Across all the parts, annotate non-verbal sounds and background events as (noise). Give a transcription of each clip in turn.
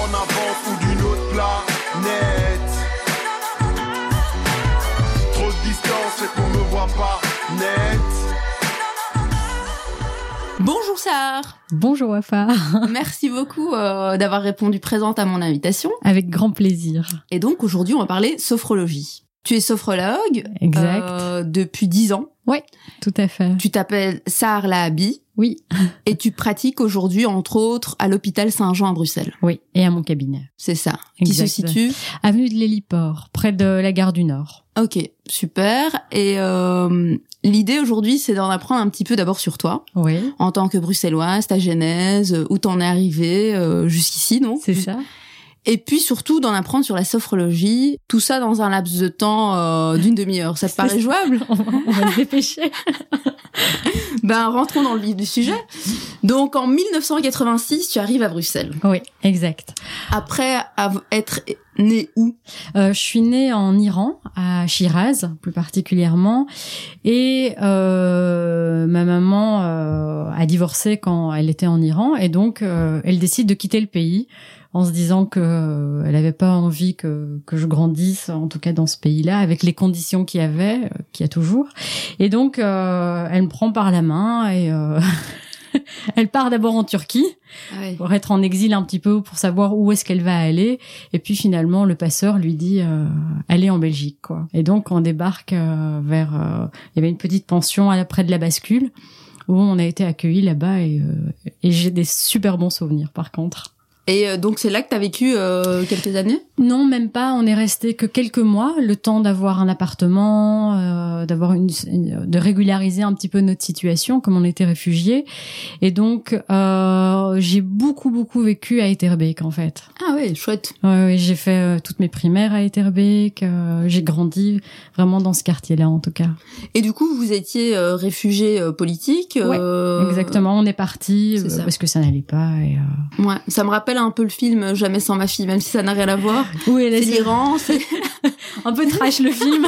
en avance ou d'une autre planète. Trop de distance et qu'on me voit pas net. Bonjour Sahar Bonjour Wafa. (laughs) Merci beaucoup euh, d'avoir répondu présente à mon invitation. Avec grand plaisir. Et donc aujourd'hui on va parler sophrologie. Tu es sophrologue Exact. euh, depuis 10 ans. Oui, tout à fait. Tu t'appelles Sahar Lahabi Oui, (laughs) et tu pratiques aujourd'hui entre autres à l'hôpital Saint-Jean à Bruxelles. oui. Et à mon cabinet. C'est ça. Qui se Exact. situe Avenue de l'Héliport, près de la gare du Nord. Ok, super. Et euh, l'idée aujourd'hui c'est d'en apprendre un petit peu d'abord sur toi. Oui, En tant que bruxelloise, ta genèse, euh, où t'en es arrivé euh, jusqu'ici, non? C'est ça. Et puis surtout d'en apprendre sur la sophrologie, tout ça dans un laps de temps euh, d'une demi-heure. Ça te (laughs) paraît jouable? On va, on va se dépêcher. (laughs) Ben rentrons dans le vif du sujet. Donc en 1986, tu arrives à Bruxelles. Oui, exact. Après être né où? Euh, je suis née en Iran, à Shiraz plus particulièrement, et euh, ma maman euh, a divorcé quand elle était en Iran, et donc euh, elle décide de quitter le pays en se disant que euh, elle avait pas envie que que je grandisse, en tout cas dans ce pays-là, avec les conditions qu'il y avait, euh, qu'il y a toujours. Et donc elle me prend par la main et (laughs) (laughs) elle part d'abord en Turquie pour être en exil un petit peu pour savoir où est-ce qu'elle va aller. Et puis finalement le passeur lui dit euh, allez en Belgique quoi. Et donc on débarque euh, vers euh, il y avait une petite pension à près de la bascule où on a été accueillis là-bas et, euh, et j'ai des super bons souvenirs par contre Et euh, donc c'est là que t'as vécu euh, quelques années? Non même pas on est resté que quelques mois le temps d'avoir un appartement euh, d'avoir une, une- de régulariser un petit peu notre situation comme on était réfugiés et donc euh, j'ai beaucoup beaucoup vécu à Etterbeek en fait Ah ouais, chouette. Ouais, ouais, j'ai fait euh, toutes mes primaires à Etterbeek. euh, j'ai grandi vraiment dans ce quartier-là, en tout cas. Et du coup, vous étiez euh, réfugié euh, politique euh, Exactement. On est parti parce que ça n'allait pas. Et, euh... Ouais, ça me rappelle un peu le film Jamais sans ma fille, même si ça n'a rien à voir. Oui, C'est l'Iran, c'est... (laughs) un peu trash le film.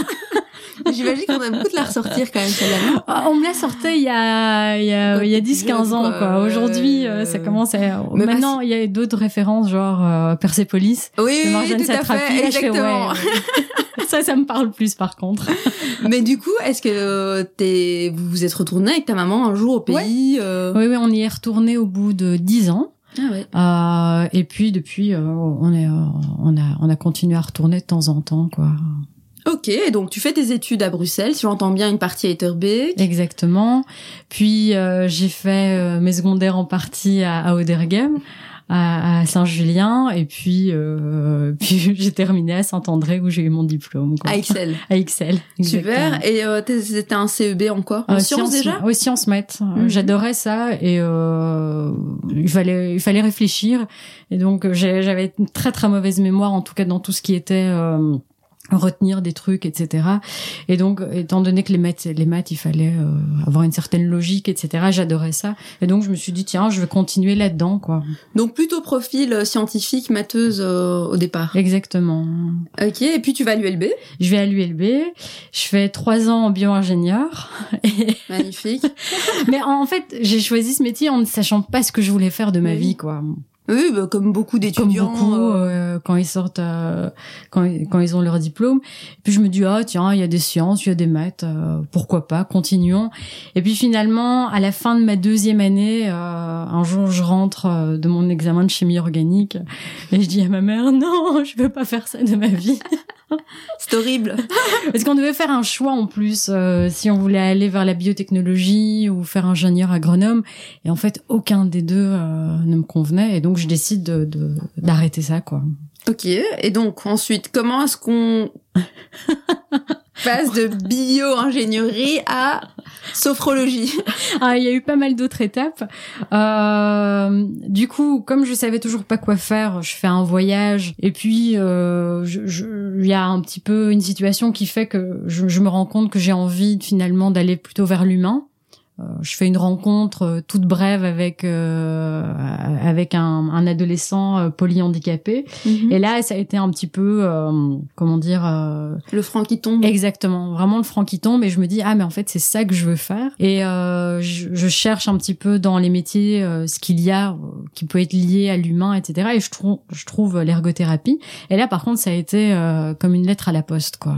J'imagine qu'on a beaucoup de la ressortir quand même celle-là. Ah, On me l'a sorti il y a il y a, il y a 10 15 ans quoi. quoi. Aujourd'hui, euh, ça commence à Mais Maintenant, il y a d'autres références genre euh, Persepolis. Oui, oui, tout à fait, fais, ouais, exactement. (laughs) ça ça me parle plus par contre. (laughs) Mais du coup, est-ce que euh, t'es, vous vous êtes retourné avec ta maman un jour au pays euh Oui oui, on y est retourné au bout de 10 ans. Ah ouais. Euh, et puis depuis, euh, on est, euh, on a, on a continué à retourner de temps en temps, quoi. Ok, donc tu fais tes études à Bruxelles, si j'entends bien une partie à Etterbeek. Exactement. Puis euh, j'ai fait euh, mes secondaires en partie à, à à, à Saint-Julien, et puis, euh, (laughs) puis j'ai terminé à Saint-André où j'ai eu mon diplôme. Quoi. À Excel. (laughs) À Excel. exactement. Super. Et euh, t'es- c'était un CEB en quoi? En Euh, sciences déjà? Oui, sciences maths. Euh, Mhm. J'adorais ça et euh, il fallait il fallait réfléchir et donc j'avais une très très mauvaise mémoire en tout cas dans tout ce qui était euh, retenir des trucs etc et donc étant donné que les maths les maths il fallait euh, avoir une certaine logique etc j'adorais ça et donc je me suis dit tiens je vais continuer là dedans quoi Donc plutôt profil euh, scientifique, matheuse euh, au départ. exactement Ok, et puis tu vas à l'ULB. je vais à l'ULB je fais trois ans en bio-ingénieur (laughs) et Magnifique. (laughs) Mais en fait, j'ai choisi ce métier en ne sachant pas ce que je voulais faire de ma Oui. vie, quoi. Oui, bah, comme beaucoup Comme d'étudiants. beaucoup euh, euh, quand ils sortent, euh, quand quand ils ont leur diplôme. puis je me dis ah tiens, il y a des sciences, il y a des maths, euh, pourquoi pas, continuons. Et puis finalement, à la fin de ma deuxième année, un jour je rentre de mon examen de chimie organique et je dis à ma mère non, (laughs) je veux pas faire ça de ma vie. (laughs) C'est horrible. Parce qu'on devait faire un choix en plus euh, si on voulait aller vers la biotechnologie ou faire ingénieur agronome. Et en fait, aucun des deux euh, ne me convenait. Et donc, je décide de de- d'arrêter ça, quoi. Ok, et donc ensuite, comment est-ce qu'on (laughs) passe de bio-ingénierie à sophrologie? Ah, il y a eu pas mal d'autres étapes. Euh, du coup, comme je savais toujours pas quoi faire, je fais un voyage et puis euh, je- je- il y a un petit peu une situation qui fait que je, je me rends compte que j'ai envie finalement d'aller plutôt vers l'humain. Euh, je fais une rencontre euh, toute brève avec euh, avec un, un adolescent euh, polyhandicapé. Mhm. et là ça a été un petit peu euh, comment dire euh, Le franc qui tombe. exactement vraiment le franc qui tombe. Et je me dis ah mais en fait c'est ça que je veux faire. Et euh, je, je cherche un petit peu dans les métiers euh, ce qu'il y a euh, qui peut être lié à l'humain etc et je trouve je trouve l'ergothérapie. Et là par contre ça a été euh, comme une lettre à la poste quoi.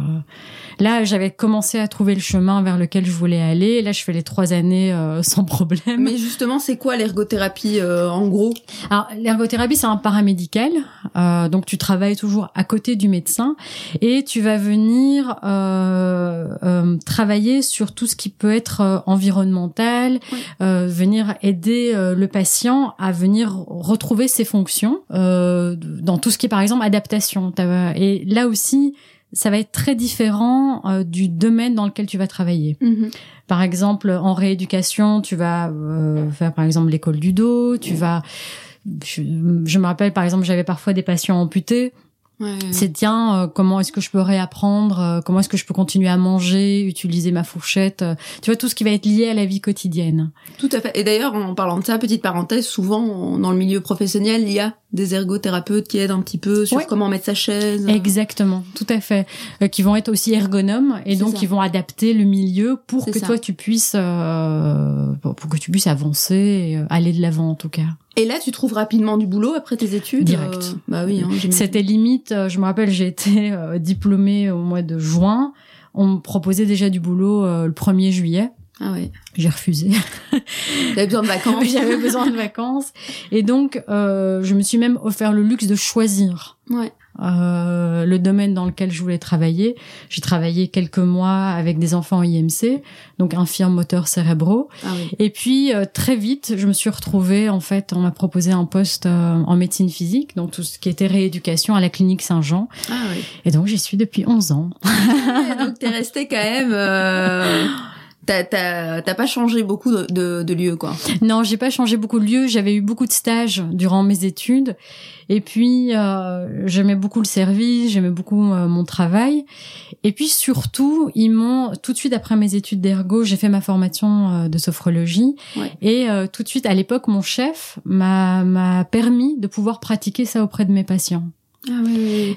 Là j'avais commencé à trouver le chemin vers lequel je voulais aller. Là je fais les trois années euh, sans problème Mais justement, c'est quoi l'ergothérapie euh, en gros? Alors, l'ergothérapie, c'est un paramédical. Euh, donc, tu travailles toujours à côté du médecin et tu vas venir euh, euh, travailler sur tout ce qui peut être environnemental, Oui. euh, venir aider euh, le patient à venir retrouver ses fonctions euh, dans tout ce qui est, par exemple, adaptation. Et là aussi, ça va être très différent euh, du domaine dans lequel tu vas travailler. Mhm. Par exemple, en rééducation, tu vas euh, faire par exemple l'école du dos, tu vas je, je me rappelle par exemple, j'avais parfois des patients amputés. Ouais. C'est tiens, euh, comment est-ce que je peux réapprendre euh, Comment est-ce que je peux continuer à manger, utiliser ma fourchette euh, Tu vois tout ce qui va être lié à la vie quotidienne. Tout à fait. Et d'ailleurs, en parlant de ça, petite parenthèse, souvent on- dans le milieu professionnel, il y a des ergothérapeutes qui aident un petit peu sur Ouais. comment mettre sa chaise. Exactement, tout à fait. Euh, qui vont être aussi ergonomes et donc ça. qui vont adapter le milieu pour que ça. toi tu puisses euh, pour que tu puisses avancer, et euh, aller de l'avant en tout cas. Et là, tu trouves rapidement du boulot après tes études Direct. euh, Bah oui. Hein. C'était limite, je me rappelle, j'ai été diplômée au mois de juin. On me proposait déjà du boulot le 1er juillet. Ah ouais. J'ai refusé. T'avais besoin de (laughs) vacances. J'avais besoin de vacances. Et donc, euh, je me suis même offert le luxe de choisir Ouais. euh, le domaine dans lequel je voulais travailler. J'ai travaillé quelques mois avec des enfants IMC, donc infirmes moteurs cérébraux. Ah oui. Et puis euh, très vite, je me suis retrouvée en fait, on m'a proposé un poste euh, en médecine physique, donc tout ce qui était rééducation à la clinique Saint-Jean. Ah oui. Et donc j'y suis depuis 11 ans. Ouais, donc t'es resté quand même. (laughs) T'as, t'as, t'as pas changé beaucoup de, de, de lieu, quoi. Non, j'ai pas changé beaucoup de lieu. J'avais eu beaucoup de stages durant mes études, et puis euh, j'aimais beaucoup le service, j'aimais beaucoup euh, mon travail, et puis surtout ils m'ont tout de suite après mes études d'ergo, j'ai fait ma formation euh, de sophrologie, Ouais. et euh, tout de suite à l'époque mon chef m'a m'a permis de pouvoir pratiquer ça auprès de mes patients. Ah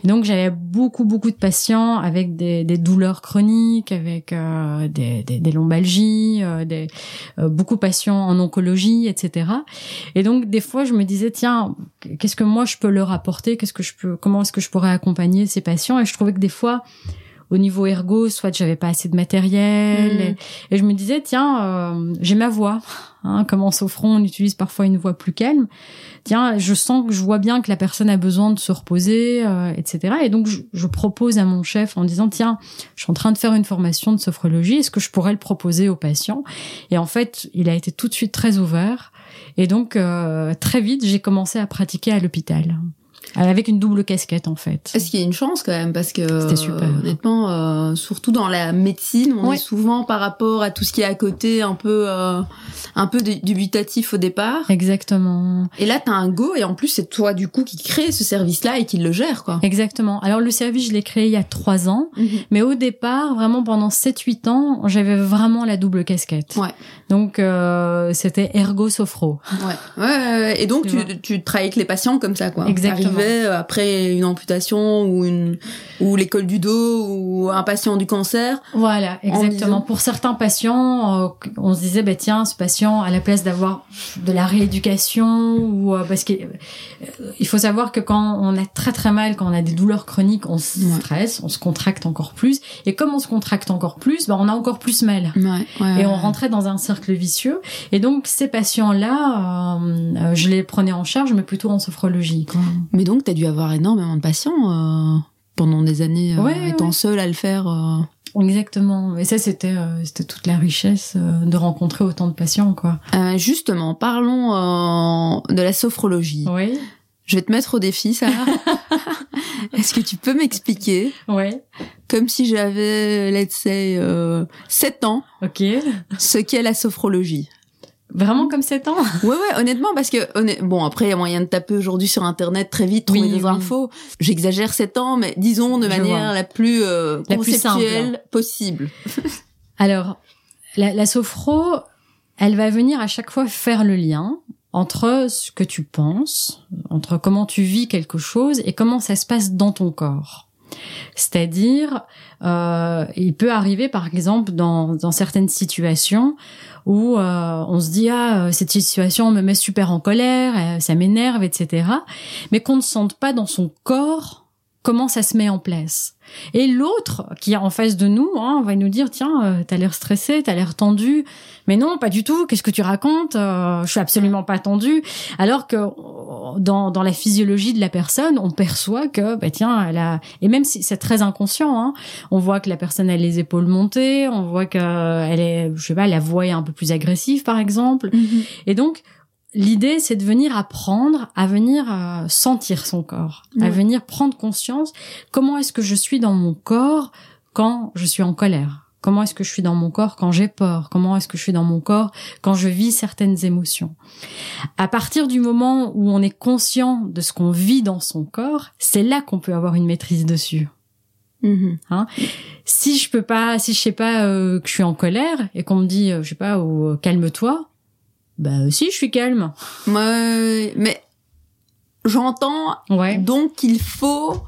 Donc j'avais beaucoup beaucoup de patients avec des, douleurs chroniques, avec euh, des, lombalgies, euh, euh, beaucoup de patients en oncologie, etc. Et donc des fois je me disais tiens qu'est-ce que moi je peux leur apporter, qu'est-ce que je peux, comment est-ce que je pourrais accompagner ces patients? Et je trouvais que des fois au niveau ergo, soit j'avais pas assez de matériel, et, et je me disais tiens euh, j'ai ma voix, hein, comme en sophron on utilise parfois une voix plus calme tiens, je sens que je vois bien que la personne a besoin de se reposer, euh, etc. Et donc, je, je propose à mon chef en disant, tiens, je suis en train de faire une formation de sophrologie, est-ce que je pourrais le proposer aux patients Et en fait, il a été tout de suite très ouvert. Et donc, euh, très vite, j'ai commencé à pratiquer à l'hôpital. Avec une double casquette, en fait. Est-ce qu'il y a une chance quand même Parce que C'était super. euh, honnêtement, euh, surtout dans la médecine, on Ouais. est souvent par rapport à tout ce qui est à côté, un peu, euh, un peu du- dubitatif au départ. Exactement. Et là, t'as un go, et en plus, c'est toi du coup qui crée ce service-là et qui le gère, quoi. Exactement. Alors, le service, je l'ai créé il y a trois ans. Mhm. Mais au départ, vraiment pendant 7-8 ans, j'avais vraiment la double casquette. Ouais. Donc, euh, c'était ergo-sophro. Ouais. ouais, ouais. Et donc, Tu tu travailles avec les patients comme ça, quoi. Exactement. Euh, après une amputation ou une ou l'école du dos ou un patient du cancer. Voilà, En exactement. disant- Pour certains patients, euh, on se disait, bah tiens, ce patient, à la place d'avoir de la rééducation ou euh, parce qu'il il faut savoir que quand on a très très mal, quand on a des douleurs chroniques, on se Ouais. stresse, on se contracte encore plus, et comme on se contracte encore plus, bah on a encore plus mal. Ouais, ouais. Et on rentrait dans un cercle vicieux. Et donc ces patients-là, euh, euh, je les prenais en charge, mais plutôt en sophrologie. Quoi. Mais donc, t'as dû avoir énormément de patients euh, pendant des années, euh, Ouais, étant ouais. seule à le faire. euh. Exactement. Et ça, c'était c'était toute la richesse de rencontrer autant de patients, quoi. Justement, parlons de la sophrologie. Oui. Je vais te mettre au défi, Sarah. (laughs) Est-ce que tu peux m'expliquer, Ouais. comme si j'avais, let's say, euh, 7 ans, Ok. ce qu'est la sophrologie? Vraiment comme 7 ans? Ouais, ouais, honnêtement, parce que, bon, après, il y a moyen de taper aujourd'hui sur Internet très vite, trouver Oui, des oui. infos. J'exagère 7 ans, mais disons de Je manière vois. la plus euh, La plus conceptuelle simple. possible. (laughs) Alors, la, la sophro, elle va venir à chaque fois faire le lien entre ce que tu penses, entre comment tu vis quelque chose et comment ça se passe dans ton corps. C'est-à-dire, euh, il peut arriver, par exemple, dans, dans certaines situations où euh, on se dit ah euh, cette situation me met super en colère, euh, ça m'énerve, etc. Mais qu'on ne sente pas dans son corps comment ça se met en place. Et l'autre qui est en face de nous, hein, va nous dire tiens, euh, t'as l'air stressé, t'as l'air tendu. Mais non, pas du tout. Qu'est-ce que tu racontes? Euh, Je suis absolument pas tendu. Alors que dans, dans la physiologie de la personne, on perçoit que bah tiens, elle a et même si c'est très inconscient, hein, on voit que la personne a les épaules montées, on voit que elle est, je sais pas, la voix est un peu plus agressive par exemple. Et donc L'idée, c'est de venir apprendre à venir euh, sentir son corps, à venir prendre conscience comment est-ce que je suis dans mon corps quand je suis en colère, comment est-ce que je suis dans mon corps quand j'ai peur, comment est-ce que je suis dans mon corps quand je vis certaines émotions? À partir du moment où on est conscient de ce qu'on vit dans son corps, c'est là qu'on peut avoir une maîtrise dessus. Mhm. Si je peux pas, si je sais pas euh, que je suis en colère et qu'on me dit, euh, je sais pas, euh, calme-toi, bah si je suis calme. Ouais, mais j'entends Ouais. donc qu'il faut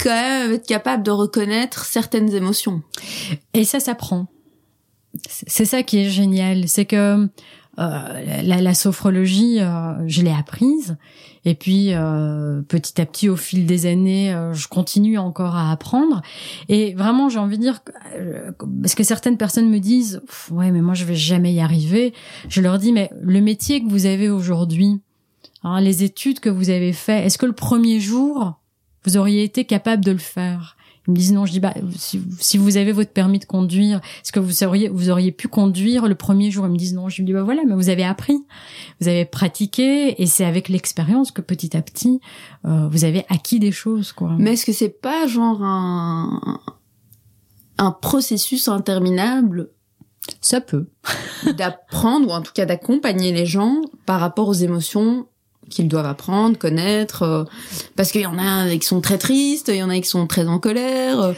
quand même être capable de reconnaître certaines émotions. Et ça s'apprend. C'est c'est ça qui est génial, c'est que euh, la, la sophrologie, euh, je l'ai apprise, et puis euh, petit à petit, au fil des années, euh, je continue encore à apprendre. Et vraiment, j'ai envie de dire, euh, parce que certaines personnes me disent, ouais, mais moi, je vais jamais y arriver. Je leur dis, mais le métier que vous avez aujourd'hui, hein, les études que vous avez fait, est-ce que le premier jour, vous auriez été capable de le faire? Ils me disent non, je dis bah si, si vous avez votre permis de conduire, est-ce que vous auriez vous auriez pu conduire le premier jour? Ils me disent non, je me dis bah voilà, mais vous avez appris, vous avez pratiqué et c'est avec l'expérience que petit à petit euh, vous avez acquis des choses quoi. Mais est-ce que c'est pas genre un un processus interminable? Ça peut. d'apprendre ou en tout cas d'accompagner les gens par rapport aux émotions qu'ils doivent apprendre, connaître euh, parce qu'il y en a qui sont très tristes, il y en a qui sont très en colère.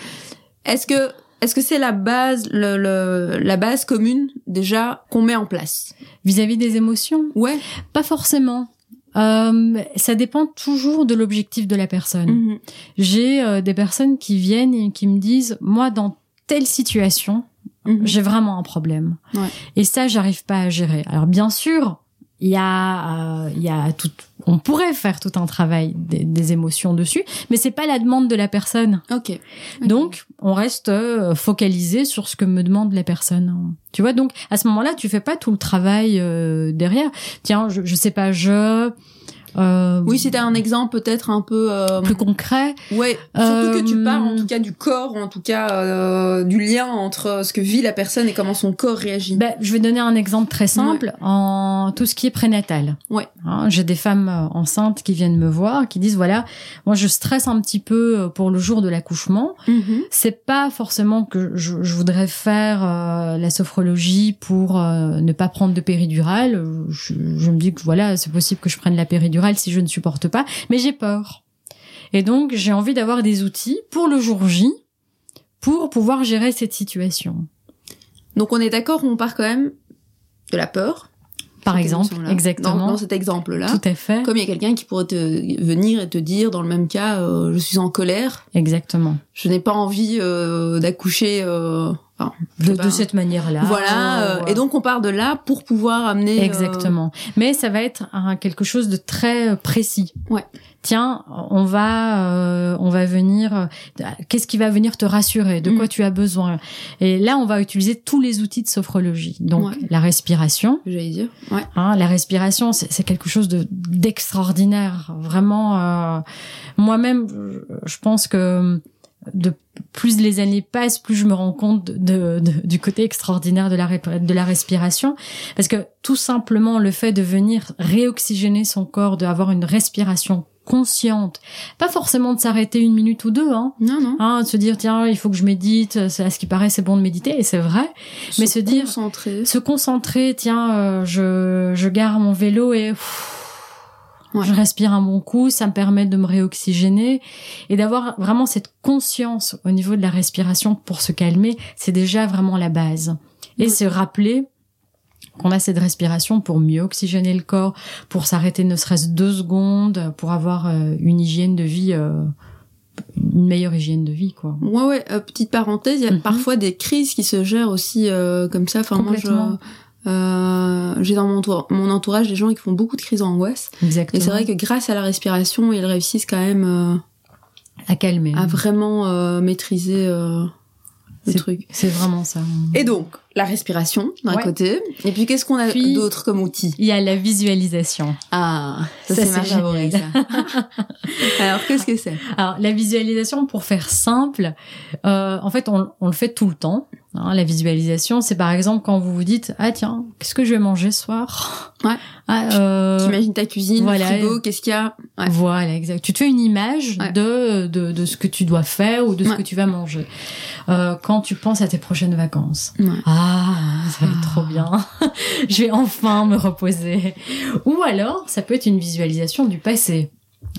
Est-ce que est-ce que c'est la base le, le- la base commune déjà qu'on met en place? Vis-à-vis des émotions, Ouais. pas forcément. Euh, ça dépend toujours de l'objectif de la personne. Mhm. J'ai euh, des personnes qui viennent et qui me disent moi dans telle situation Mhm. j'ai vraiment un problème. Ouais. Et ça, j'arrive pas à gérer. Alors bien sûr, il y a, euh, il y a tout. On pourrait faire tout un travail des, des émotions dessus, mais c'est pas la demande de la personne. Ok. Donc, on reste euh, focalisé sur ce que me demande la personne. Tu vois, donc à ce moment-là, tu fais pas tout le travail euh, derrière. Tiens, je, je sais pas, je. Euh, Oui, c'était un exemple peut-être un peu euh, plus concret. Ouais, surtout que tu Euh, parles en tout cas du corps, en tout cas du lien entre ce que vit la personne et comment son corps réagit. Ben, je vais donner un exemple très simple en tout ce qui est prénatal. Ouais. Hein, J'ai des femmes enceintes qui viennent me voir, qui disent voilà, moi je stresse un petit peu pour le jour de l'accouchement. Mhm. C'est pas forcément que je, je voudrais faire la sophrologie pour ne pas prendre de péridurale. Je, je me dis que voilà, c'est possible que je prenne la péridurale si je ne supporte pas, mais j'ai peur. Et donc j'ai envie d'avoir des outils pour le jour J pour pouvoir gérer cette situation. Donc on est d'accord, on part quand même de la peur. Par exemple, exactement. Dans, dans cet exemple-là. Tout à fait. Comme il y a quelqu'un qui pourrait te venir et te dire dans le même cas, euh, je suis en colère, Exactement. je n'ai pas envie euh, d'accoucher. euh, enfin, De, pas. de cette manière-là. Voilà. euh, et donc on part de là pour pouvoir amener. euh, Exactement. Mais ça va être quelque chose de très euh, précis. Ouais. Tiens, on va, euh, on va venir. Qu'est-ce qui va venir te rassurer? De quoi Mhm. tu as besoin? Et là, on va utiliser tous les outils de sophrologie. Donc Ouais. la respiration. J'allais dire. Ouais. Hein, la respiration, c'est quelque chose de d'extraordinaire. Vraiment, euh, moi-même, je pense que de plus les années passent, plus je me rends compte de, de- du côté extraordinaire de la, de la respiration. Parce que tout simplement, le fait de venir réoxygéner son corps, d'avoir une respiration consciente, pas forcément de s'arrêter une minute ou deux, hein, Non, non. hein, de se dire tiens il faut que je médite, c'est à ce qui paraît c'est bon de méditer et c'est vrai, mais se dire concentrer. se concentrer, tiens, euh, je, je gare mon vélo et pff, Ouais. je respire un bon coup, ça me permet de me réoxygéner et d'avoir vraiment cette conscience au niveau de la respiration pour se calmer, c'est déjà vraiment la base. Et se rappeler qu'on a cette respiration pour mieux oxygéner le corps, pour s'arrêter ne serait-ce deux secondes, pour avoir euh, une hygiène de vie, euh, une meilleure hygiène de vie, quoi. Ouais, ouais. euh, petite parenthèse, il y a Mhm. parfois des crises qui se gèrent aussi euh, comme ça. Enfin, moi, je. Euh, j'ai dans mon, entour- mon entourage des gens qui font beaucoup de crises d'angoisse. Exactement. Et c'est vrai que grâce à la respiration, ils réussissent quand même euh, à calmer. à vraiment euh, maîtriser euh, le truc. C'est vraiment ça. Et donc, la respiration d'un Ouais. côté. Et puis, qu'est-ce qu'on a d'autre comme outil? Il y a la visualisation. Ah, ça, Ça, c'est ma favorite. (laughs) Alors, qu'est-ce que c'est? Alors la visualisation, pour faire simple, euh, en fait, on, on le fait tout le temps. Hein. la visualisation, c'est par exemple quand vous vous dites ah tiens, qu'est-ce que je vais manger ce soir? (laughs) Ouais. Ah, euh, T'imagines ta cuisine, voilà. le frigo, qu'est-ce qu'il y a? Ouais. Voilà, exact. Tu te fais une image Ouais. de, de de ce que tu dois faire ou de ce que tu vas manger. Euh, quand tu penses à tes prochaines vacances. Ouais. Ah, ça va être trop bien. (laughs) je vais enfin me reposer. Ou alors, ça peut être une visualisation du passé.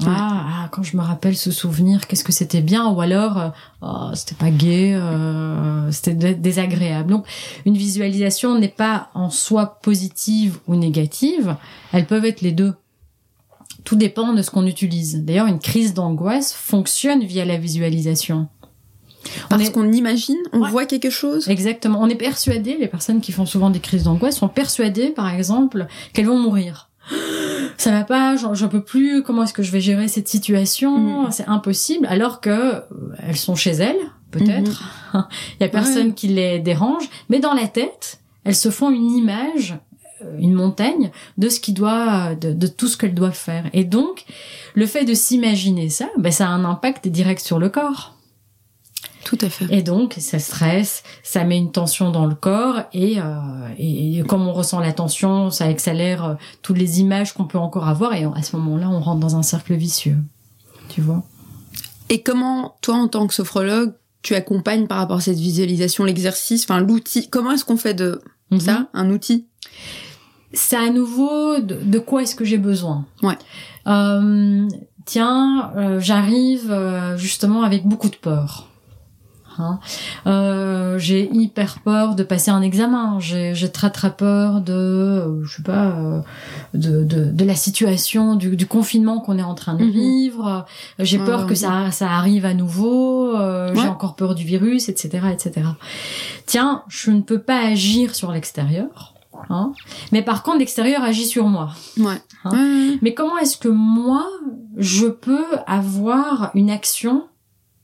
Ah, ah, quand je me rappelle ce souvenir, qu'est-ce que c'était bien Ou alors, euh, oh, c'était pas gai, euh, c'était dé- désagréable. Donc, une visualisation n'est pas en soi positive ou négative. Elles peuvent être les deux. Tout dépend de ce qu'on utilise. D'ailleurs, une crise d'angoisse fonctionne via la visualisation. On Parce est- qu'on imagine, on Ouais. voit quelque chose. Exactement. On est persuadé, les personnes qui font souvent des crises d'angoisse sont persuadées, par exemple, qu'elles vont mourir. Ça va pas, j'en j'en peux plus, comment est-ce que je vais gérer cette situation? Mhm. C'est impossible, alors que euh, elles sont chez elles, peut-être. (laughs) Il y a personne Ouais. qui les dérange, mais dans la tête, elles se font une image, euh, une montagne de ce qui doit, de, de tout ce qu'elles doivent faire. Et donc, le fait de s'imaginer ça, ben, ça a un impact direct sur le corps. Tout à fait. Et donc, ça stresse, ça met une tension dans le corps, et, euh, et, et comme on ressent la tension, ça accélère euh, toutes les images qu'on peut encore avoir, et à ce moment-là, on rentre dans un cercle vicieux. Tu vois? Et comment, toi, en tant que sophrologue, tu accompagnes par rapport à cette visualisation, l'exercice, enfin l'outil Comment est-ce qu'on fait de ça un outil? C'est à nouveau de, de quoi est-ce que j'ai besoin? Ouais. Euh, tiens, euh, j'arrive euh, justement avec beaucoup de peur. Hein. Euh, j'ai hyper peur de passer un examen. J'ai, très très peur de, euh, je sais pas, euh, de, de, de la situation du, du confinement qu'on est en train de Mhm. vivre. J'ai Ouais, peur ouais, que ça, ça arrive à nouveau. J'ai encore peur du virus, etc., etc. Tiens, je ne peux pas agir sur l'extérieur. Hein, mais par contre, l'extérieur agit sur moi. Hein. Ouais. Mais comment est-ce que moi, je peux avoir une action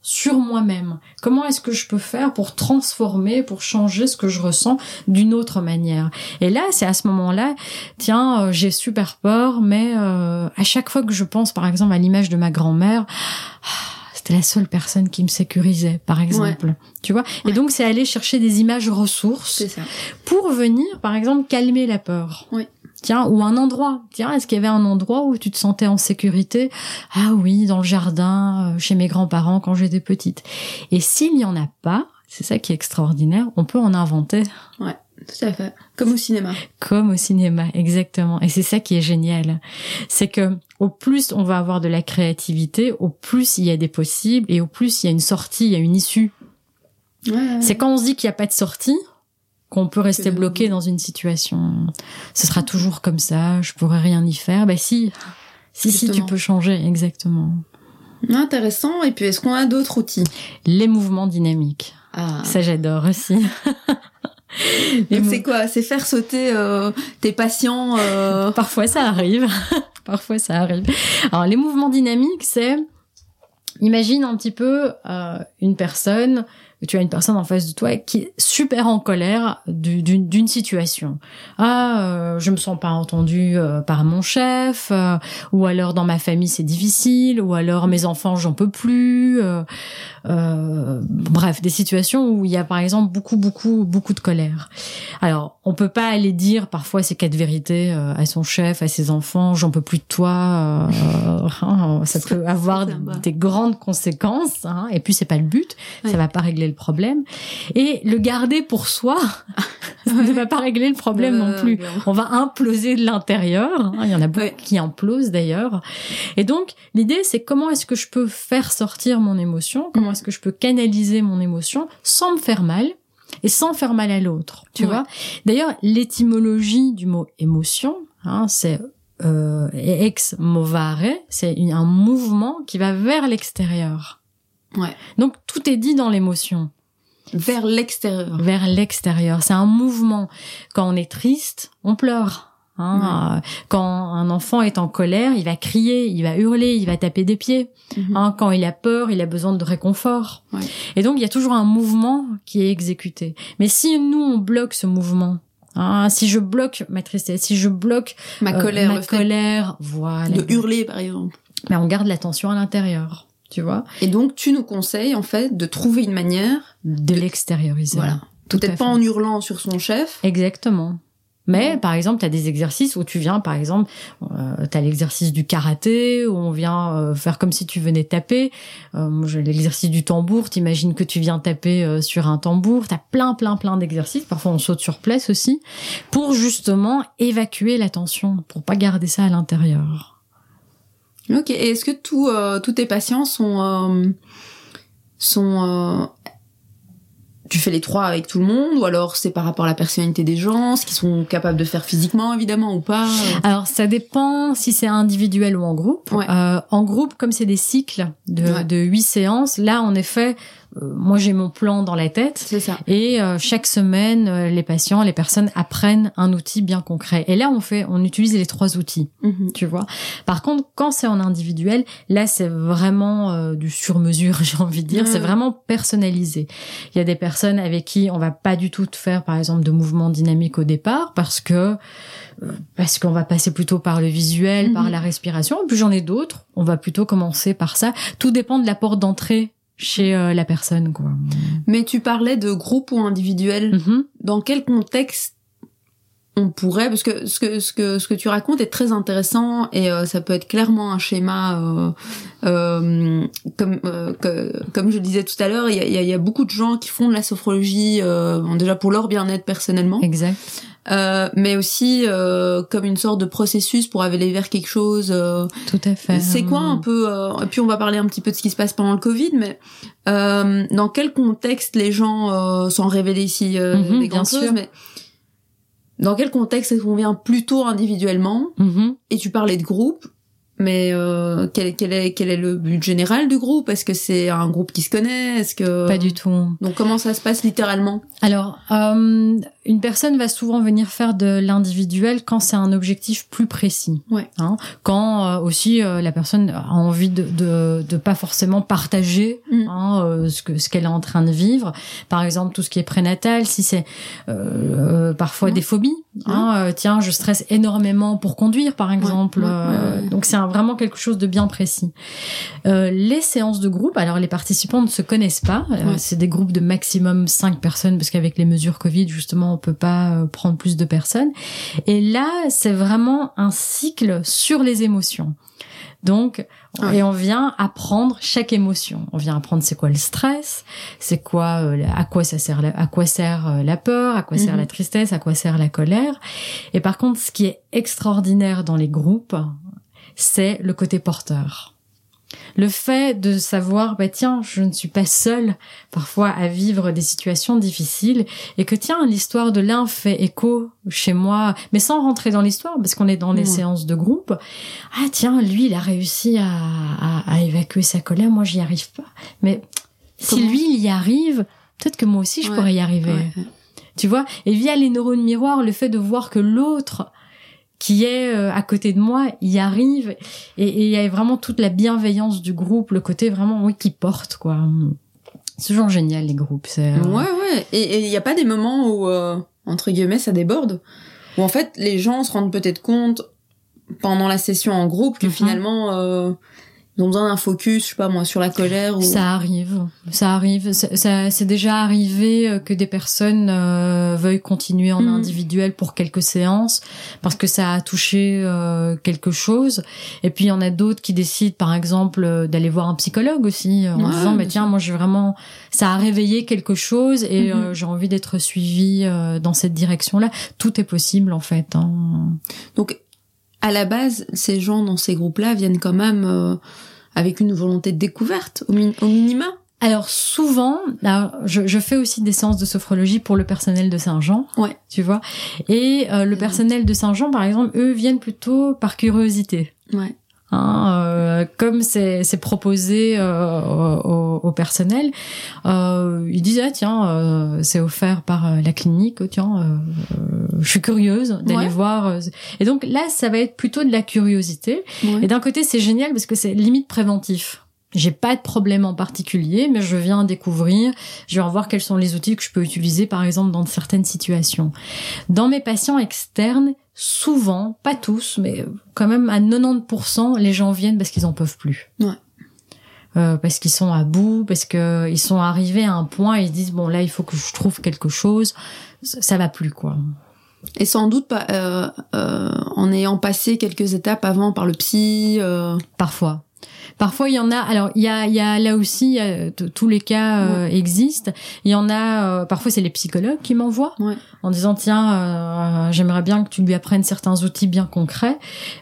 sur moi-même Comment est-ce que je peux faire pour transformer, pour changer ce que je ressens d'une autre manière? Et là, c'est à ce moment-là, tiens, euh, j'ai super peur, mais euh, à chaque fois que je pense, par exemple, à l'image de ma grand-mère, ah, c'était la seule personne qui me sécurisait, par exemple. Tu vois? Et donc, c'est aller chercher des images ressources pour venir, par exemple, calmer la peur. Oui. Tiens, ou un endroit. Tiens, est-ce qu'il y avait un endroit où tu te sentais en sécurité? Ah oui, dans le jardin, euh, chez mes grands-parents quand j'étais petite. Et s'il n'y en a pas, c'est ça qui est extraordinaire, on peut en inventer Tout à fait. Comme au cinéma. comme au cinéma, exactement. Et c'est ça qui est génial. C'est que au plus on va avoir de la créativité, au plus il y a des possibles et au plus il y a une sortie, il y a une issue. Ouais. C'est quand on se dit qu'il n'y a pas de sortie qu'on peut rester bloqué dans une situation. Ce sera toujours comme ça, je pourrais rien y faire. Bah si, si, si, tu peux changer, exactement. Intéressant. Et puis, est-ce qu'on a d'autres outils? Les mouvements dynamiques, Ah. ça j'adore aussi. (laughs) Donc, c'est quoi? C'est faire sauter euh, tes patients euh, Parfois ça arrive. (laughs) Parfois ça arrive. Alors les mouvements dynamiques, c'est imagine un petit peu euh, une personne, tu as une personne en face de toi qui est super en colère du- d'une situation. Ah, euh, je me sens pas entendue euh, par mon chef, euh, ou alors dans ma famille c'est difficile, ou alors mes enfants j'en peux plus. euh, euh, bref, des situations où il y a par exemple beaucoup beaucoup beaucoup de colère. Alors, on peut pas aller dire parfois ces quatre vérités à son chef, à ses enfants, j'en peux plus de toi. euh, (laughs) hein, ça peut avoir des grandes conséquences. hein, et puis c'est pas le but, Ouais. ça va pas régler le problème. Et le garder pour soi (laughs) ne va pas régler le problème non plus. On va imploser de l'intérieur. hein, Il y en a beaucoup Ouais. qui implosent d'ailleurs. Et donc, l'idée, c'est comment est-ce que je peux faire sortir mon émotion Comment est-ce que je peux canaliser mon émotion sans me faire mal et sans faire mal à l'autre, tu Ouais. vois. D'ailleurs, l'étymologie du mot émotion, hein, c'est euh, ex movare, c'est un mouvement qui va vers l'extérieur. Ouais. Donc tout est dit dans l'émotion, Vers l'extérieur. vers l'extérieur. C'est un mouvement. Quand on est triste, on pleure. Hein, Euh, Quand un enfant est en colère, il va crier, il va hurler, il va taper des pieds. Mhm. Hein, quand il a peur, il a besoin de réconfort. Ouais. Et donc, il y a toujours un mouvement qui est exécuté. Mais si nous, on bloque ce mouvement, hein, si je bloque ma tristesse, si je bloque Ma euh, colère, ma le fait colère, voilà. de hurler, par exemple. Mais on garde la tension à l'intérieur, tu vois, Et donc, tu nous conseilles, en fait, de trouver une manière, de, l'extérioriser. voilà. Peut-être pas fait. en hurlant sur son chef. Exactement. Mais par exemple, tu as des exercices où tu viens, par exemple, euh, tu as l'exercice du karaté, où on vient euh, faire comme si tu venais taper. Euh, l'exercice du tambour, t'imagines que tu viens taper euh, sur un tambour. Tu as plein, plein, plein d'exercices. Parfois, on saute sur place aussi, pour justement évacuer la tension, pour pas garder ça à l'intérieur. Ok. Et est-ce que tous euh, tous tes patients sont euh, sont euh, tu fais les trois avec tout le monde ou alors c'est par rapport à la personnalité des gens, ce qu'ils sont capables de faire physiquement évidemment ou pas. euh? Alors, ça dépend si c'est individuel ou en groupe. Ouais. Euh, en groupe, comme c'est des cycles de, Ouais. de huit séances, là, en effet, moi, j'ai mon plan dans la tête. C'est ça. Et euh, chaque semaine, euh, les patients, les personnes apprennent un outil bien concret. Et là, on fait, on utilise les trois outils, Mhm. tu vois. Par contre, quand c'est en individuel, là, c'est vraiment euh, du sur-mesure, (laughs) j'ai envie de dire. Ouais. C'est vraiment personnalisé. Il y a des personnes avec qui on va pas du tout faire, par exemple, de mouvements dynamiques au départ, parce que euh, parce qu'on va passer plutôt par le visuel, Mhm. par la respiration. Et puis j'en ai d'autres. On va plutôt commencer par ça. Tout dépend de la porte d'entrée chez euh, la personne, quoi. Mais tu parlais de groupe ou individuel. Mhm. Dans quel contexte on pourrait parce que ce que ce que ce que tu racontes est très intéressant et euh, ça peut être clairement un schéma euh, euh, comme euh, que- comme je le disais tout à l'heure il y a, y a- y a beaucoup de gens qui font de la sophrologie euh, déjà pour leur bien-être personnellement Exact. Euh, mais aussi euh, comme une sorte de processus pour aller vers quelque chose euh, Tout à fait. c'est quoi un peu euh, et puis on va parler un petit peu de ce qui se passe pendant le Covid mais euh, dans quel contexte les gens euh, sans révéler ici des bien grandes choses mais dans quel contexte est-ce qu'on vient plutôt individuellement Mhm. et tu parlais de groupe mais euh, quel, quel est quel est le but général du groupe? Est-ce que c'est un groupe qui se connaît? Est-ce que Pas du tout. donc comment ça se passe littéralement? Alors, euh, une personne va souvent venir faire de l'individuel quand c'est un objectif plus précis. Ouais. Hein, quand euh, aussi euh, la personne a envie de, de de pas forcément partager Mm. hein, euh, ce que ce qu'elle est en train de vivre. Par exemple, tout ce qui est prénatal, si c'est euh, euh, parfois des phobies. Hein, tiens, je stresse énormément pour conduire, par exemple. ouais. Donc c'est un- vraiment quelque chose de bien précis. Euh, les séances de groupe, alors les participants ne se connaissent pas. Euh. C'est des groupes de maximum 5 personnes parce qu'avec les mesures Covid, justement, on peut pas euh, prendre plus de personnes. Et là, c'est vraiment un cycle sur les émotions. Donc, Ouais. et on vient apprendre chaque émotion. On vient apprendre c'est quoi le stress, c'est quoi, euh, à quoi ça sert, la, à quoi sert euh, la peur, à quoi sert Mhm. la tristesse, à quoi sert la colère. Et par contre, ce qui est extraordinaire dans les groupes, c'est le côté porteur. Le fait de savoir, bah tiens, je ne suis pas seule parfois à vivre des situations difficiles et que tiens, l'histoire de l'un fait écho chez moi, mais sans rentrer dans l'histoire parce qu'on est dans les séances de groupe. Ah tiens, lui, il a réussi à, à, à évacuer sa colère, moi j'y arrive pas. Mais si lui, il y arrive, peut-être que moi aussi je Ouais. pourrais y arriver. Ouais. Tu vois Et via les neurones miroirs, le fait de voir que l'autre qui est euh, à côté de moi y arrive et il y a vraiment toute la bienveillance du groupe, le côté vraiment oui qui porte quoi. C'est toujours génial les groupes. C'est euh, Ouais, ouais. Et il n'y a pas des moments où, euh, entre guillemets, ça déborde? Où en fait, les gens se rendent peut-être compte pendant la session en groupe que Mhm. finalement, euh, ils ont besoin d'un focus, je sais pas moi, sur la colère ou... Ça arrive, ça arrive. Ça, ça- c'est déjà arrivé euh, que des personnes euh, veuillent continuer en Mhm. individuel pour quelques séances parce que ça a touché euh, quelque chose. Et puis il y en a d'autres qui décident, par exemple, euh, d'aller voir un psychologue aussi euh, en Ouais, disant, mais bien tiens, moi j'ai vraiment, ça a réveillé quelque chose et euh, j'ai envie d'être suivie euh, dans cette direction-là. Tout est possible en fait. hein. Donc, à la base, ces gens dans ces groupes-là viennent quand même euh, avec une volonté de découverte, au, min- au minima. Alors souvent, je, je fais aussi des séances de sophrologie pour le personnel de Saint-Jean, Ouais. tu vois. Et euh, le personnel de Saint-Jean, par exemple, eux viennent plutôt par curiosité. Ouais. Hein, euh, comme c'est c'est proposé euh, au, au personnel, euh, ils disent ah tiens euh, c'est offert par euh, la clinique, oh, tiens euh, je suis curieuse d'aller Ouais. voir. et donc là ça va être plutôt de la curiosité. Ouais. Et d'un côté c'est génial parce que c'est limite préventif. J'ai pas de problème en particulier, mais je viens découvrir, je viens voir quels sont les outils que je peux utiliser, par exemple, dans certaines situations. Dans mes patients externes, souvent, pas tous, mais quand même à 90%, les gens viennent parce qu'ils en peuvent plus. Ouais. Euh, parce qu'ils sont à bout, parce que ils sont arrivés à un point et ils se disent bon là il faut que je trouve quelque chose, ça, ça va plus quoi. Et sans doute pas, euh, euh, en ayant passé quelques étapes avant par le psy. Euh... Parfois. Parfois, il y en a. Alors, il y a, il y a là aussi, a- tous les cas euh, existent. Il y en a. euh, parfois, c'est les psychologues qui m'envoient Ouais. en disant tiens, euh, j'aimerais bien que tu lui apprennes certains outils bien concrets.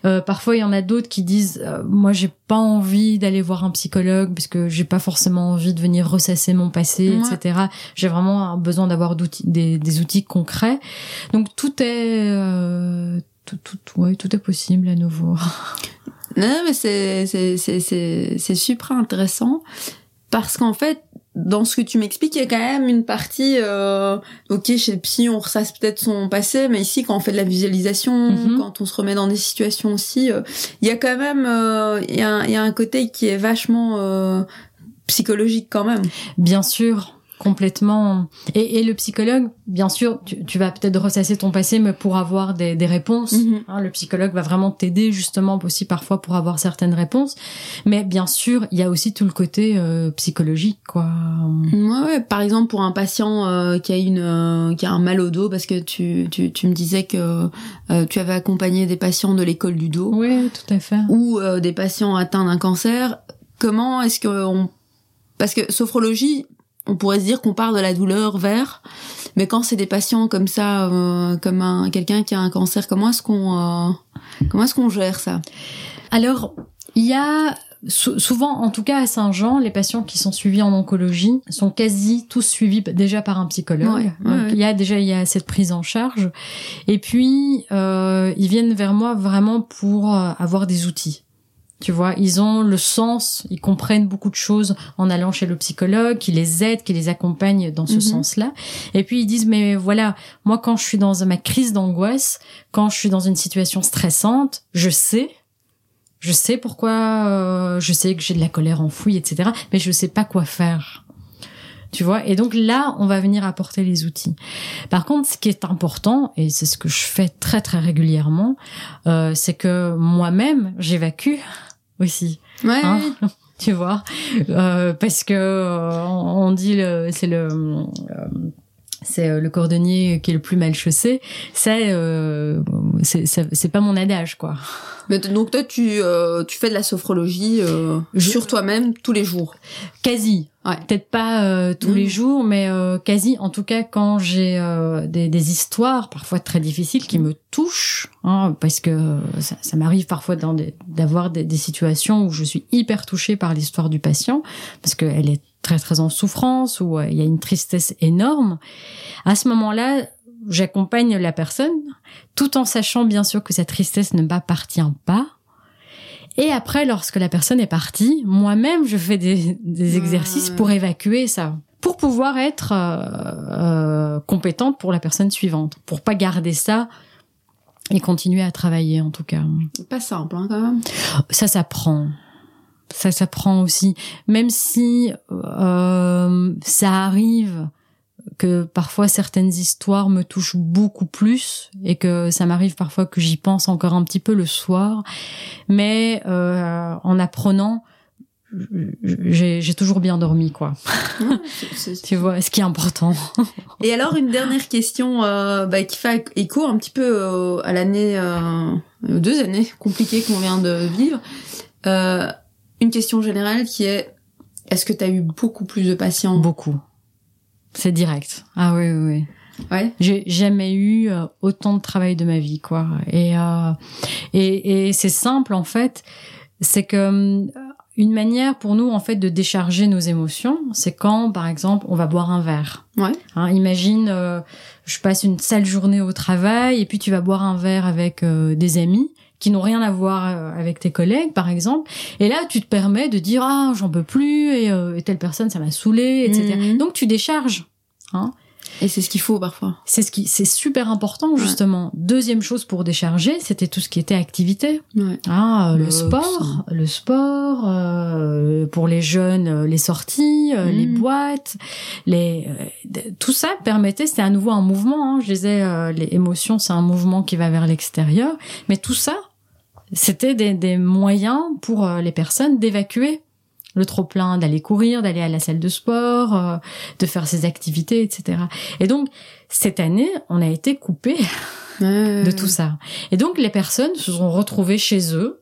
Euh, parfois, il y en a d'autres qui disent euh, moi, j'ai pas envie d'aller voir un psychologue parce que j'ai pas forcément envie de venir ressasser mon passé, Ouais. etc. J'ai vraiment besoin d'avoir des, des outils concrets. Donc tout est euh, tout, tout, ouais, tout est possible à nouveau. (laughs) Non, mais c'est c'est c'est c'est c'est super intéressant parce qu'en fait, dans ce que tu m'expliques, il y a quand même une partie. Euh, ok, chez le psy, on ressasse peut-être son passé, mais ici, quand on fait de la visualisation, Mhm. quand on se remet dans des situations aussi, euh, il y a quand même euh, il y a un- il y a un côté qui est vachement euh, psychologique quand même. Bien sûr, complètement. Et, et le psychologue, bien sûr, tu, tu vas peut-être ressasser ton passé, mais pour avoir des, des réponses. Mhm. Hein, le psychologue va vraiment t'aider justement aussi parfois pour avoir certaines réponses. Mais bien sûr, il y a aussi tout le côté euh, psychologique, quoi. Ouais, ouais, par exemple pour un patient euh, qui a une euh, qui a un mal au dos parce que tu tu tu me disais que euh, tu avais accompagné des patients de l'école du dos Oui, tout à fait. ou euh, des patients atteints d'un cancer, comment est-ce que on parce que sophrologie, on pourrait se dire qu'on part de la douleur vers mais quand c'est des patients comme ça euh, comme un quelqu'un qui a un cancer, comment est-ce qu'on euh, comment est-ce qu'on gère ça? Alors, il y a sou- souvent, en tout cas à Saint-Jean, les patients qui sont suivis en oncologie sont quasi tous suivis déjà par un psychologue. Ouais, ouais, Donc, ouais. il y a déjà il y a cette prise en charge. Et puis euh, ils viennent vers moi vraiment pour euh, avoir des outils. Tu vois, ils ont le sens, ils comprennent beaucoup de choses en allant chez le psychologue, qui les aide, qui les accompagne dans ce Mhm. sens-là. Et puis ils disent mais voilà, moi quand je suis dans ma crise d'angoisse, quand je suis dans une situation stressante, je sais je sais pourquoi, euh, je sais que j'ai de la colère enfouie, etc. Mais je sais pas quoi faire. Tu vois Et donc là, on va venir apporter les outils. Par contre, ce qui est important, et c'est ce que je fais très très régulièrement, euh, c'est que moi-même, j'évacue (laughs) aussi. Ouais. Hein (laughs) tu vois Euh, parce que euh, on dit le c'est le euh, c'est euh, le cordonnier qui est le plus mal chaussé c'est euh, c'est pas mon adage quoi Mais donc toi tu euh, tu fais de la sophrologie euh, Je- sur toi-même tous les jours. quasi Ouais. peut-être pas euh, tous les jours mais euh, quasi. En tout cas quand j'ai euh, des, des histoires parfois très difficiles qui me touchent hein, parce que ça, ça m'arrive parfois dans des- d'avoir des, des situations où je suis hyper touchée par l'histoire du patient parce qu'elle est très très en souffrance ou euh, il y a une tristesse énorme. À ce moment-là j'accompagne la personne tout en sachant bien sûr que cette tristesse ne m'appartient pas et après, lorsque la personne est partie, moi-même, je fais des, des Ouais. exercices pour évacuer ça, pour pouvoir être euh, euh, compétente pour la personne suivante, pour pas garder ça et continuer à travailler en tout cas. Pas simple hein, quand même. Ça s'apprend. Ça s'apprend aussi. Même si euh, ça arrive que parfois certaines histoires me touchent beaucoup plus et que ça m'arrive parfois que j'y pense encore un petit peu le soir. Mais euh, en apprenant, j'ai toujours bien dormi, quoi. (laughs) Tu vois, ce qui est important. (laughs) Et alors une dernière question euh, bah, qui fait écho un petit peu euh, à l'année, euh, aux deux années compliquées qu'on vient de vivre. Euh, une question générale qui est est-ce que tu as eu beaucoup plus de patients Beaucoup. C'est direct. Ah oui, oui, oui. Ouais. J'ai jamais eu euh, autant de travail de ma vie, quoi. Et euh, et, et c'est simple en fait, c'est que euh, une manière pour nous en fait de décharger nos émotions, c'est quand par exemple on va boire un verre. Ouais. Hein, imagine, euh, je passe une sale journée au travail et puis tu vas boire un verre avec euh, des amis qui n'ont rien à voir euh, avec tes collègues par exemple et là tu te permets de dire ah j'en peux plus et, et telle personne ça m'a saoulé etc. Mhm. Donc tu décharges. Hein. Et c'est ce qu'il faut parfois. C'est ce qui, c'est super important justement. Deuxième chose pour décharger, c'était tout ce qui était activité. Ouais. Ah, le Le sport, le sport, euh, pour les jeunes, euh, les sorties, euh, les Mm. boîtes, les, euh, tout ça permettait, c'était à nouveau un mouvement. Hein, je disais, euh, les émotions, c'est un mouvement qui va vers l'extérieur, mais tout ça, c'était des, des moyens pour euh, les personnes d'évacuer le trop plein, d'aller courir, d'aller à la salle de sport, euh, de faire ses activités, etc. Et donc cette année, on a été coupé (laughs) de tout ça. Et donc les personnes se sont retrouvées chez eux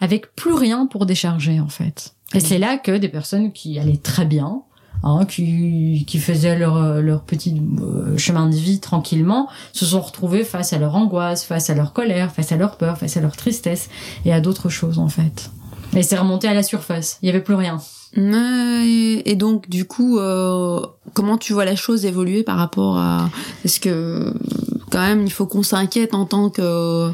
avec plus rien pour décharger en fait. Et c'est là que des personnes qui allaient très bien, hein, qui, qui faisaient leur, leur petit euh, chemin de vie tranquillement, se sont retrouvées face à leur angoisse, face à leur colère, face à leur peur, face à leur tristesse et à d'autres choses en fait. Et c'est remonté à la surface. Il y avait plus rien. Et donc du coup, euh, comment tu vois la chose évoluer par rapport à Est-ce que quand même il faut qu'on s'inquiète en tant que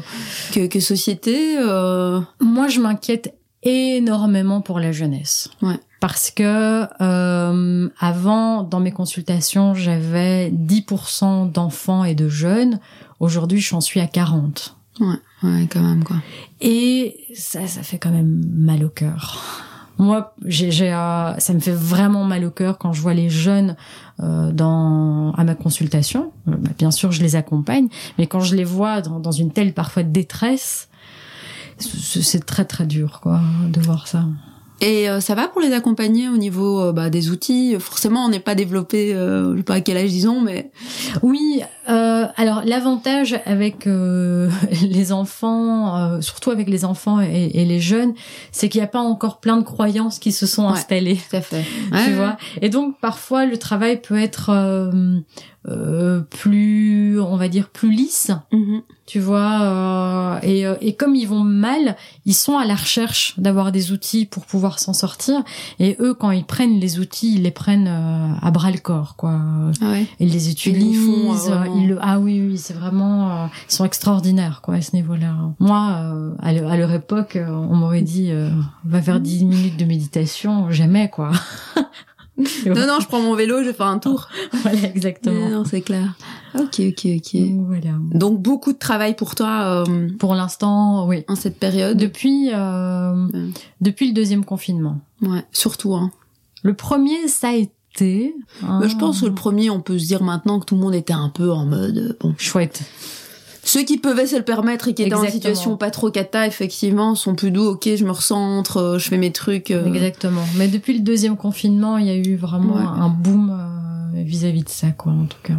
que, que société euh... Moi, je m'inquiète énormément pour la jeunesse. Ouais. Parce que euh, avant, dans mes consultations, j'avais 10% d'enfants et de jeunes. Aujourd'hui, j'en suis à 40. Ouais, ouais, quand même quoi. Et ça, ça fait quand même mal au cœur. Moi, j'ai, j'ai, euh, ça me fait vraiment mal au cœur quand je vois les jeunes euh, dans à ma consultation. Euh, bah, bien sûr, je les accompagne, mais quand je les vois dans, dans une telle parfois détresse, c'est c'est très très dur, quoi, de voir ça. Et euh, ça va pour les accompagner au niveau euh, bah, des outils? Forcément, on n'est pas développé, euh, je sais pas à quel âge disons, mais Oui, euh, alors l'avantage avec euh, (laughs) les enfants, euh, surtout avec les enfants et, et les jeunes, c'est qu'il n'y a pas encore plein de croyances qui se sont Ouais. installées. tout à fait. (laughs) tu vois. Et donc parfois le travail peut être euh, euh, plus, on va dire, plus lisse, Mhm. tu vois. euh, et, et comme ils vont mal, ils sont à la recherche d'avoir des outils pour pouvoir s'en sortir. Et eux, quand ils prennent les outils, ils les prennent à bras le corps, quoi. Ah ouais. Ils les utilisent. Ils font, euh, vraiment. Ils le- ah oui, oui, c'est vraiment, euh, ils sont extraordinaires, quoi, à ce niveau-là. Moi, euh, à, le- à leur époque, euh, on m'aurait dit, euh, va faire 10 minutes de méditation, jamais, quoi. (laughs) Non, non, je prends mon vélo, je fais un tour. (laughs) voilà, exactement. Non, c'est clair. Ok, ok, ok. Voilà. Donc beaucoup de travail pour toi euh, Pour l'instant, oui. en cette période. Depuis, euh, depuis le deuxième confinement. Ouais, surtout. Hein. Le premier, ça a été. Hein, Mais je pense que le premier, on peut se dire maintenant que tout le monde était un peu en mode euh, bon. chouette. Ceux qui pouvaient se le permettre et qui étaient en Exactement. situation pas trop cata, effectivement, sont plus doux. Ok, je me recentre, euh, je fais mes trucs. euh. Exactement. Mais depuis le deuxième confinement, il y a eu vraiment Ouais. un boom vis-à-vis de ça, quoi, en tout cas.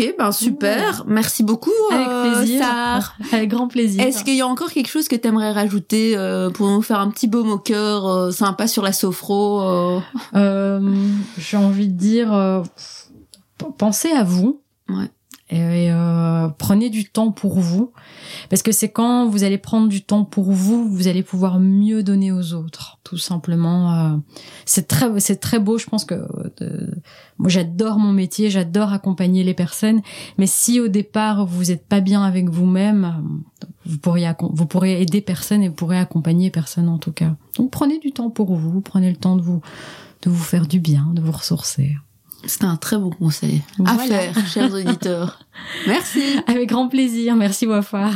Ok, ben super. Merci beaucoup, Avec euh, plaisir. Sarah. (laughs) Avec grand plaisir. Est-ce qu'il y a encore quelque chose que t'aimerais rajouter euh, pour nous faire un petit baume au cœur euh, sympa sur la sophro J'ai envie de dire, pensez à vous. Ouais. Et euh, prenez du temps pour vous, parce que c'est quand vous allez prendre du temps pour vous, vous allez pouvoir mieux donner aux autres, tout simplement. euh, c'est très, c'est très beau. Je pense que euh, moi j'adore mon métier, j'adore accompagner les personnes, mais si au départ vous n'êtes pas bien avec vous-même, vous pourriez, vous pourrez aider personne et vous pourrez accompagner personne en tout cas. Donc prenez du temps pour vous, prenez le temps de vous, de vous faire du bien, de vous ressourcer. C'était un très bon conseil à faire, chers auditeurs. (laughs) Merci. Avec grand plaisir, merci Wafa.